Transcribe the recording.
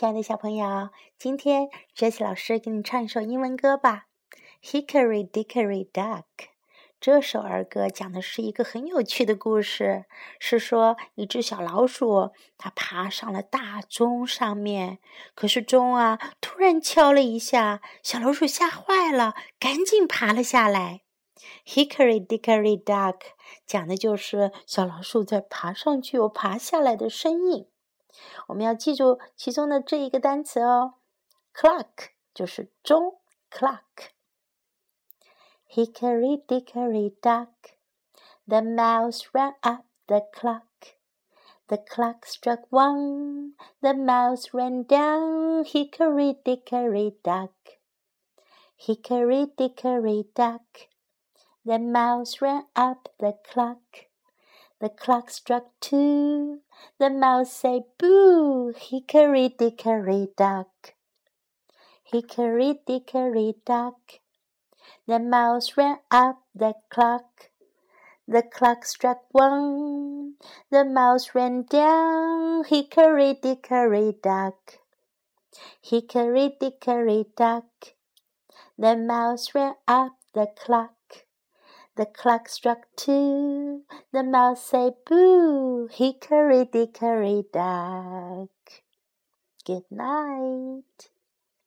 亲爱的小朋友，今天哲奇老师给你唱一首英文歌吧，《Hickory Dickory Dock》。这首儿歌讲的是一个很有趣的故事，是说一只小老鼠，它爬上了大钟上面，可是钟啊突然敲了一下，小老鼠吓坏了，赶紧爬了下来。Hickory Dickory Dock 讲的就是小老鼠在爬上去又爬下来的身影。我们要记住其中的这一个单词哦，clock 就是钟，clock。Hickory dickory dock, the mouse ran up the clock. The clock struck one, the mouse ran down. Hickory dickory dock, hickory dickory dock. The mouse ran up the clock. The clock struck two. The mouse said, Boo! Hickory dickory dock. Hickory dickory dock. The mouse ran up the clock. The clock struck one. The mouse ran down. Hickory dickory dock. Hickory dickory dock. The mouse ran up the clock. The clock struck two. The mouse said, Boo! Hickory dickory dock. Good night.